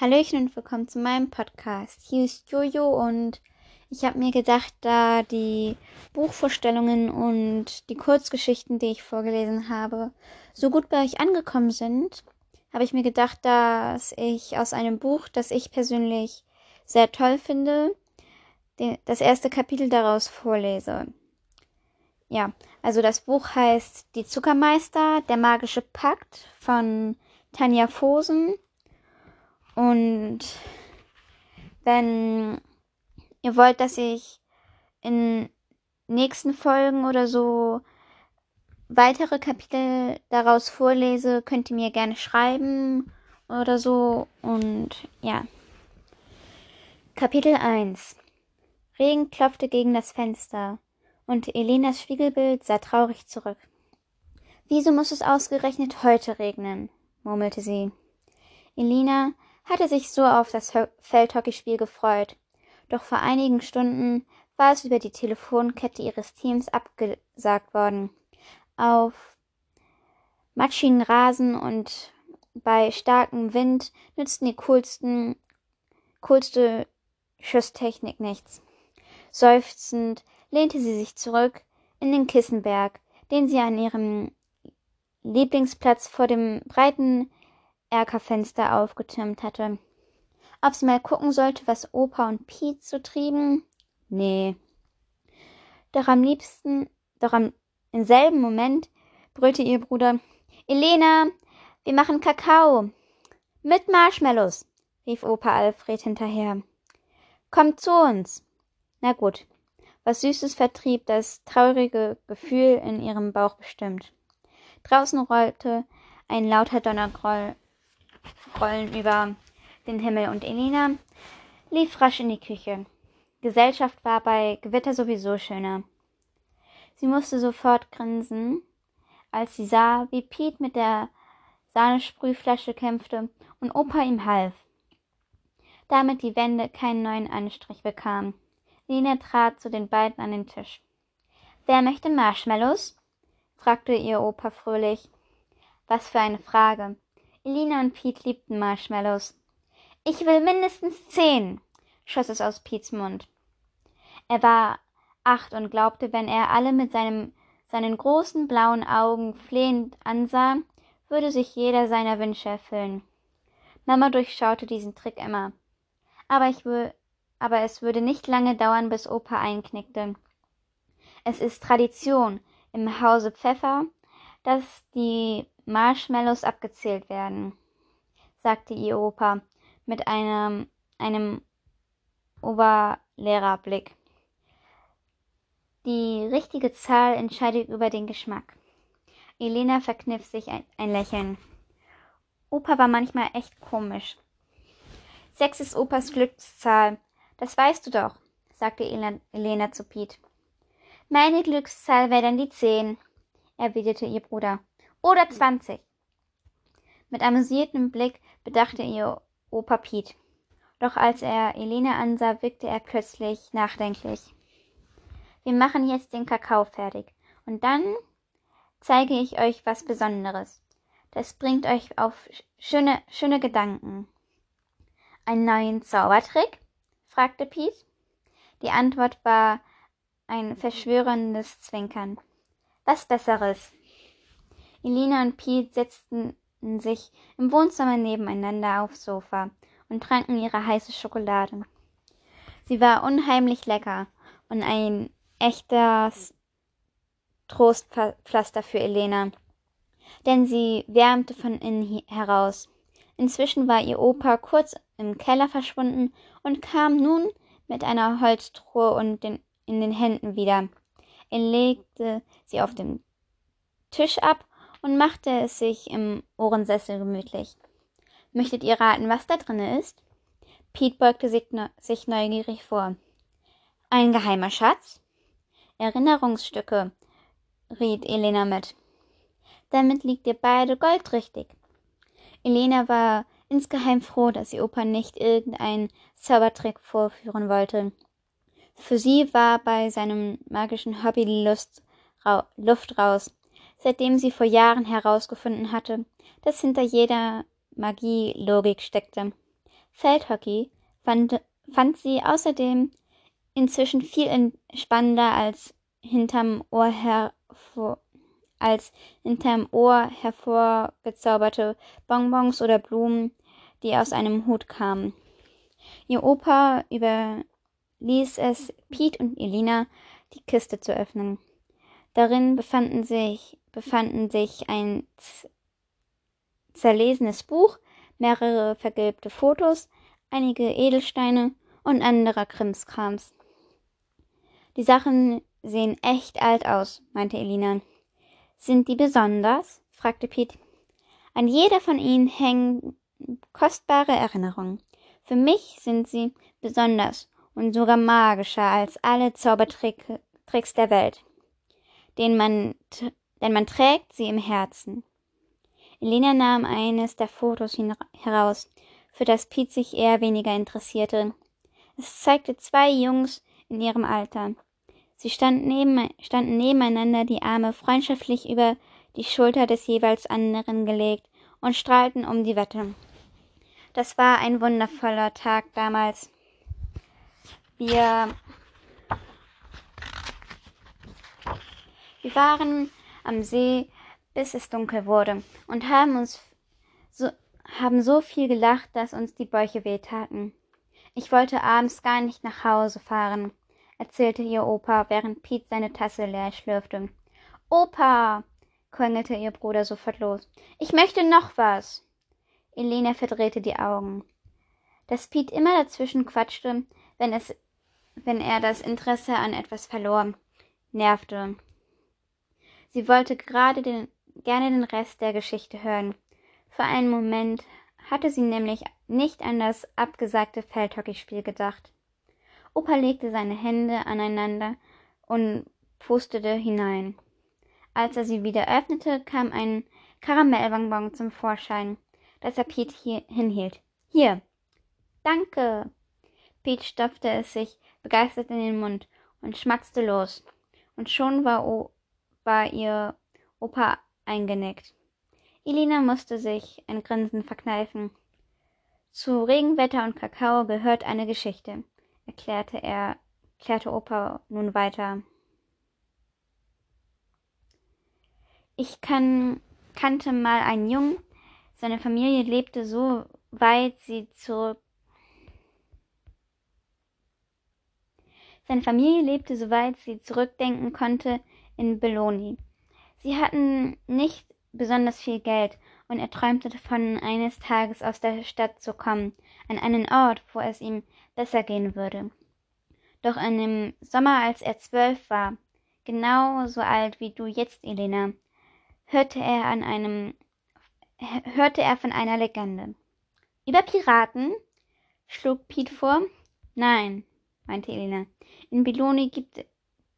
Hallöchen und willkommen zu meinem Podcast. Hier ist Jojo und ich habe mir gedacht, da die Buchvorstellungen und die Kurzgeschichten, die ich vorgelesen habe, so gut bei euch angekommen sind, habe ich mir gedacht, dass ich aus einem Buch, das ich persönlich sehr toll finde, das erste Kapitel daraus vorlese. Ja, also das Buch heißt Die Zuckermeister, der magische Pakt von Tanja Fosen und wenn ihr wollt, dass ich in nächsten Folgen oder so weitere Kapitel daraus vorlese, könnt ihr mir gerne schreiben oder so. Und ja. Kapitel 1 Regen klopfte gegen das Fenster, und Elenas Spiegelbild sah traurig zurück. Wieso muss es ausgerechnet heute regnen? murmelte sie. Elina hatte sich so auf das Feldhockeyspiel gefreut. Doch vor einigen Stunden war es über die Telefonkette ihres Teams abgesagt worden. Auf matschigen Rasen und bei starkem Wind nützten die coolsten, coolste Schusstechnik nichts. Seufzend lehnte sie sich zurück in den Kissenberg, den sie an ihrem Lieblingsplatz vor dem breiten Erkerfenster aufgetürmt hatte. Ob sie mal gucken sollte, was Opa und Pete so trieben? Nee. Doch am liebsten, doch am im selben Moment brüllte ihr Bruder Elena, wir machen Kakao. Mit Marshmallows, rief Opa Alfred hinterher. Kommt zu uns. Na gut. Was Süßes vertrieb das traurige Gefühl in ihrem Bauch bestimmt. Draußen rollte ein lauter Donnergroll Rollen über den Himmel und Elina lief rasch in die Küche. Gesellschaft war bei Gewitter sowieso schöner. Sie musste sofort grinsen, als sie sah, wie Pete mit der Sahnesprühflasche kämpfte und Opa ihm half. Damit die Wände keinen neuen Anstrich bekamen. Lina trat zu den beiden an den Tisch. Wer möchte Marshmallows? fragte ihr Opa fröhlich. Was für eine Frage. Elina und Pete liebten Marshmallows. Ich will mindestens zehn, schoss es aus Pete's Mund. Er war acht und glaubte, wenn er alle mit seinem, seinen großen blauen Augen flehend ansah, würde sich jeder seiner Wünsche erfüllen. Mama durchschaute diesen Trick immer. Aber, ich aber es würde nicht lange dauern, bis Opa einknickte. Es ist Tradition im Hause Pfeffer, dass die Marshmallows abgezählt werden, sagte ihr Opa mit einem, einem Oberlehrerblick. Die richtige Zahl entscheidet über den Geschmack. Elena verkniff sich ein, ein Lächeln. Opa war manchmal echt komisch. Sechs ist Opas Glückszahl. Das weißt du doch, sagte Elena zu Pete. Meine Glückszahl wäre dann die zehn, erwiderte ihr Bruder. Oder zwanzig. Mit amüsiertem Blick bedachte ihr Opa Piet. Doch als er Elena ansah, wirkte er plötzlich nachdenklich. Wir machen jetzt den Kakao fertig. Und dann zeige ich euch was Besonderes. Das bringt euch auf schöne, schöne Gedanken. Einen neuen Zaubertrick? fragte Piet. Die Antwort war ein verschwörendes Zwinkern. Was Besseres? Elina und Pete setzten sich im Wohnzimmer nebeneinander aufs Sofa und tranken ihre heiße Schokolade. Sie war unheimlich lecker und ein echtes Trostpflaster für Elena, denn sie wärmte von innen heraus. Inzwischen war ihr Opa kurz im Keller verschwunden und kam nun mit einer Holztruhe und den, in den Händen wieder. Er legte sie auf dem Tisch ab und machte es sich im Ohrensessel gemütlich. Möchtet ihr raten, was da drin ist? Pete beugte sich, ne sich neugierig vor. Ein geheimer Schatz? Erinnerungsstücke, riet Elena mit. Damit liegt ihr beide goldrichtig. Elena war insgeheim froh, dass ihr Opa nicht irgendeinen Zaubertrick vorführen wollte. Für sie war bei seinem magischen Hobby Lust, Luft raus seitdem sie vor Jahren herausgefunden hatte, dass hinter jeder Magie Logik steckte. Feldhockey fand, fand sie außerdem inzwischen viel entspannender als hinterm Ohr hervor, als hinterm Ohr hervorgezauberte Bonbons oder Blumen, die aus einem Hut kamen. Ihr Opa überließ es Pete und Elina, die Kiste zu öffnen. Darin befanden sich, befanden sich ein zerlesenes Buch, mehrere vergilbte Fotos, einige Edelsteine und anderer Krimskrams. Die Sachen sehen echt alt aus, meinte Elina. Sind die besonders? fragte Pete. An jeder von ihnen hängen kostbare Erinnerungen. Für mich sind sie besonders und sogar magischer als alle Zaubertricks der Welt, den man, denn man trägt sie im Herzen. Elena nahm eines der Fotos heraus, für das Pete sich eher weniger interessierte. Es zeigte zwei Jungs in ihrem Alter. Sie standen, neben, standen nebeneinander, die Arme freundschaftlich über die Schulter des jeweils anderen gelegt und strahlten um die Wette. Das war ein wundervoller Tag damals. Wir, wir waren am See, bis es dunkel wurde und haben uns so, haben so viel gelacht, dass uns die Bäuche wehtaten. Ich wollte abends gar nicht nach Hause fahren erzählte ihr Opa, während Pete seine Tasse leer schlürfte. Opa, quengelte ihr Bruder sofort los. Ich möchte noch was. Elena verdrehte die Augen. Dass Pete immer dazwischen quatschte, wenn es, wenn er das Interesse an etwas verlor, nervte. Sie wollte gerade den, gerne den Rest der Geschichte hören. Für einen Moment hatte sie nämlich nicht an das abgesagte Feldhockeyspiel gedacht. Opa legte seine Hände aneinander und pustete hinein. Als er sie wieder öffnete, kam ein Karamellbonbon zum Vorschein, das er Pete hier hinhielt. Hier. Danke. Pete stopfte es sich begeistert in den Mund und schmatzte los. Und schon war, o war ihr Opa eingenickt. Elina musste sich ein Grinsen verkneifen. Zu Regenwetter und Kakao gehört eine Geschichte erklärte er, klärte Opa nun weiter. Ich kann, kannte mal einen Jungen, seine Familie lebte so weit sie zurück. Seine Familie lebte, soweit sie zurückdenken konnte, in Belloni. Sie hatten nicht besonders viel Geld, und er träumte davon, eines Tages aus der Stadt zu kommen, an einen Ort, wo es ihm besser gehen würde. Doch in dem Sommer, als er zwölf war, genau so alt wie du jetzt, Elena, hörte er an einem hörte er von einer Legende. Über Piraten? schlug Pete vor. Nein, meinte Elena. In Biloni gibt,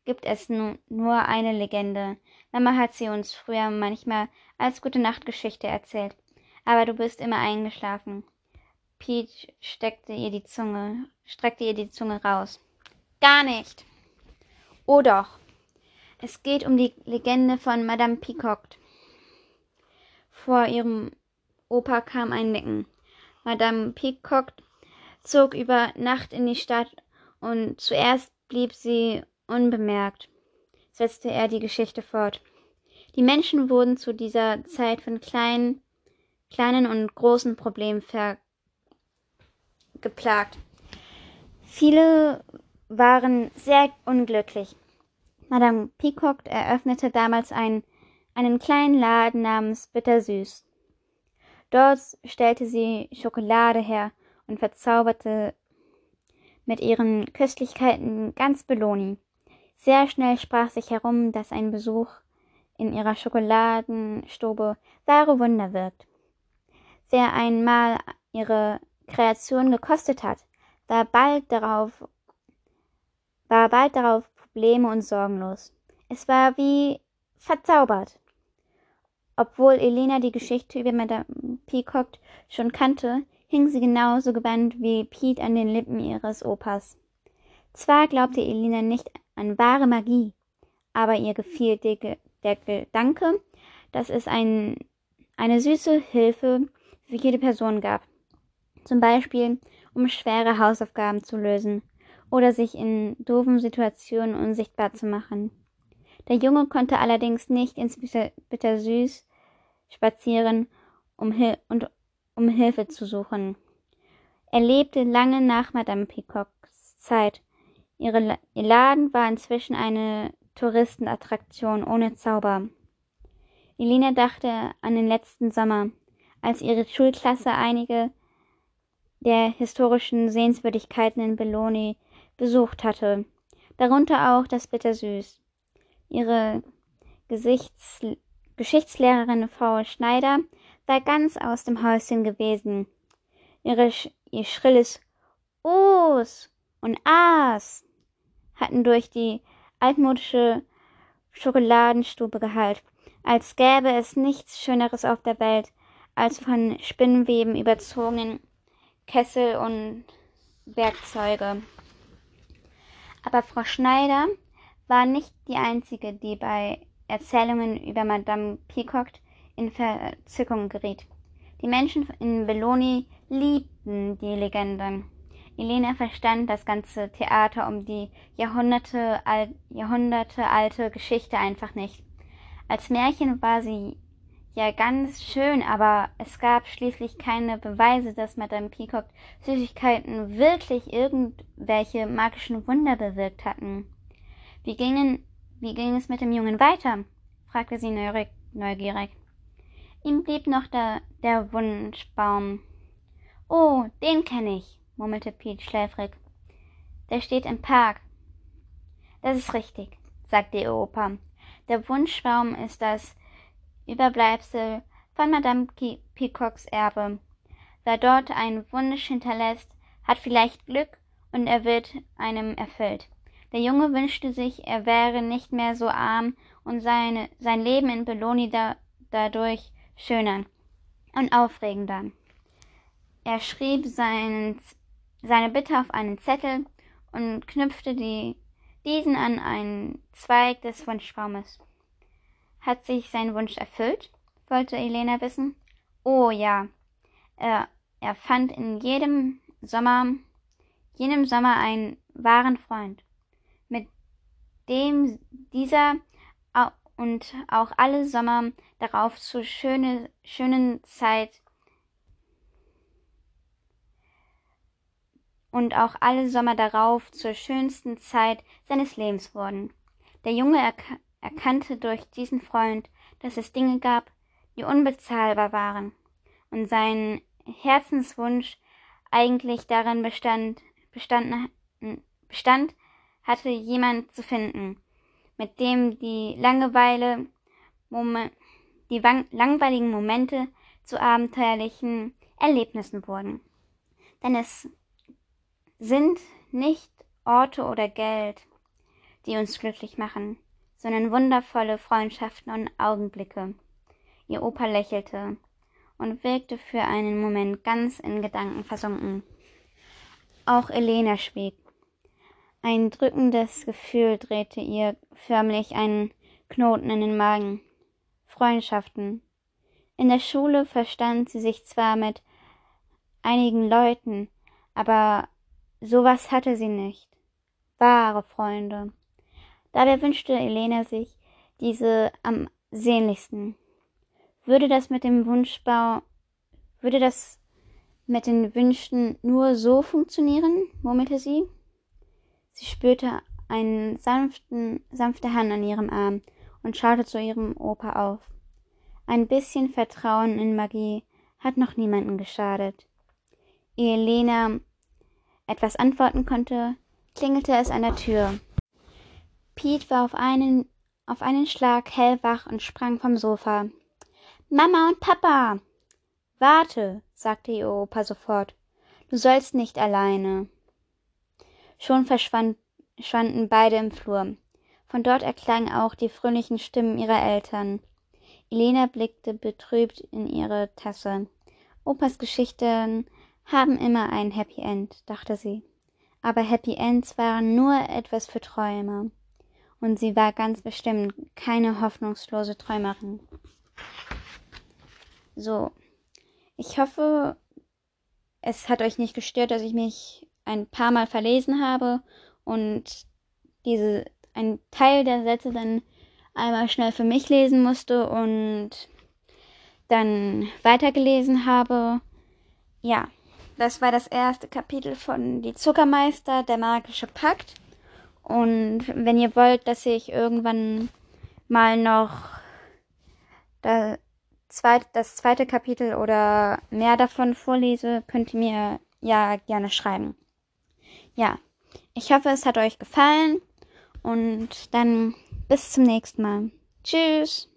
gibt es nu, nur eine Legende. Mama hat sie uns früher manchmal als gute Nachtgeschichte erzählt. Aber du bist immer eingeschlafen. Peach steckte ihr die Zunge, streckte ihr die Zunge raus. Gar nicht. Oh doch. Es geht um die Legende von Madame Peacock. Vor ihrem Opa kam ein Nicken. Madame Peacock zog über Nacht in die Stadt und zuerst blieb sie unbemerkt, setzte er die Geschichte fort. Die Menschen wurden zu dieser Zeit von kleinen, kleinen und großen Problemen ver geplagt. Viele waren sehr unglücklich. Madame Peacock eröffnete damals einen, einen kleinen Laden namens Bittersüß. Dort stellte sie Schokolade her und verzauberte mit ihren Köstlichkeiten ganz Beloni. Sehr schnell sprach sich herum, dass ein Besuch in ihrer Schokoladenstube wahre Wunder wirkt. Wer einmal ihre Kreation gekostet hat, war bald darauf, war bald darauf Probleme und sorgenlos. Es war wie verzaubert. Obwohl Elena die Geschichte über Madame Peacock schon kannte, hing sie genauso gebannt wie Pete an den Lippen ihres Opas. Zwar glaubte Elena nicht an wahre Magie, aber ihr gefiel der, der Gedanke, dass es ein, eine süße Hilfe für jede Person gab Zum Beispiel, um schwere Hausaufgaben zu lösen oder sich in doofen Situationen unsichtbar zu machen. Der Junge konnte allerdings nicht ins Bittersüß spazieren, um, und, um Hilfe zu suchen. Er lebte lange nach Madame Peacocks Zeit. Ihr Laden war inzwischen eine Touristenattraktion ohne Zauber. Elena dachte an den letzten Sommer, als ihre Schulklasse einige der historischen Sehenswürdigkeiten in Belloni besucht hatte, darunter auch das Bittersüß. Ihre Gesichts Geschichtslehrerin Frau Schneider war ganz aus dem Häuschen gewesen. Ihre, ihr schrilles Ohs und Ahs hatten durch die altmodische Schokoladenstube gehallt, als gäbe es nichts Schöneres auf der Welt, als von Spinnenweben überzogenen Kessel und Werkzeuge. Aber Frau Schneider war nicht die einzige, die bei Erzählungen über Madame Peacock in Verzückung geriet. Die Menschen in Belloni liebten die Legende. Elena verstand das ganze Theater um die Jahrhunderte, al Jahrhunderte alte Geschichte einfach nicht. Als Märchen war sie ja ganz schön, aber es gab schließlich keine Beweise, dass Madame Peacock Süßigkeiten wirklich irgendwelche magischen Wunder bewirkt hatten. Wie gingen wie ging es mit dem Jungen weiter? fragte sie neugierig. Ihm blieb noch der, der Wunschbaum. Oh, den kenne ich, murmelte Pete schläfrig. Der steht im Park. Das ist richtig, sagte ihr Opa. Der Wunschbaum ist das Überbleibsel von Madame Peacocks Erbe. Wer dort einen Wunsch hinterlässt, hat vielleicht Glück und er wird einem erfüllt. Der Junge wünschte sich, er wäre nicht mehr so arm und seine, sein Leben in Belloni da, dadurch schöner und aufregender. Er schrieb seinen, seine Bitte auf einen Zettel und knüpfte die, diesen an einen Zweig des Wunschbaumes. Hat sich sein Wunsch erfüllt? wollte Elena wissen. Oh ja. Er, er fand in jedem Sommer, jenem Sommer einen wahren Freund dem dieser und auch alle Sommer darauf zur schöne, schönen Zeit und auch alle Sommer darauf zur schönsten Zeit seines Lebens wurden. Der Junge erk erkannte durch diesen Freund, dass es Dinge gab, die unbezahlbar waren, und sein Herzenswunsch eigentlich darin bestand, bestand, bestand hatte jemand zu finden, mit dem die Langeweile, die langweiligen Momente zu abenteuerlichen Erlebnissen wurden. Denn es sind nicht Orte oder Geld, die uns glücklich machen, sondern wundervolle Freundschaften und Augenblicke. Ihr Opa lächelte und wirkte für einen Moment ganz in Gedanken versunken. Auch Elena schwieg. Ein drückendes Gefühl drehte ihr förmlich einen Knoten in den Magen. Freundschaften. In der Schule verstand sie sich zwar mit einigen Leuten, aber sowas hatte sie nicht. Wahre Freunde. Dabei wünschte Elena sich diese am sehnlichsten. Würde das mit dem Wunschbau, würde das mit den Wünschen nur so funktionieren? murmelte sie. Sie spürte eine sanften, sanfte Hand an ihrem Arm und schaute zu ihrem Opa auf. Ein bisschen Vertrauen in Magie hat noch niemanden geschadet. Ehe Lena etwas antworten konnte, klingelte es an der Tür. Pete war auf einen, auf einen Schlag hellwach und sprang vom Sofa. Mama und Papa! Warte, sagte ihr Opa sofort. Du sollst nicht alleine. Schon verschwanden beide im Flur. Von dort erklangen auch die fröhlichen Stimmen ihrer Eltern. Elena blickte betrübt in ihre Tasse. Opas Geschichten haben immer ein Happy End, dachte sie. Aber Happy Ends waren nur etwas für Träumer. Und sie war ganz bestimmt keine hoffnungslose Träumerin. So, ich hoffe, es hat euch nicht gestört, dass ich mich ein paar Mal verlesen habe und diese ein Teil der Sätze dann einmal schnell für mich lesen musste und dann weitergelesen habe. Ja, das war das erste Kapitel von Die Zuckermeister, der magische Pakt. Und wenn ihr wollt, dass ich irgendwann mal noch das zweite Kapitel oder mehr davon vorlese, könnt ihr mir ja gerne schreiben. Ja, ich hoffe, es hat euch gefallen und dann bis zum nächsten Mal. Tschüss.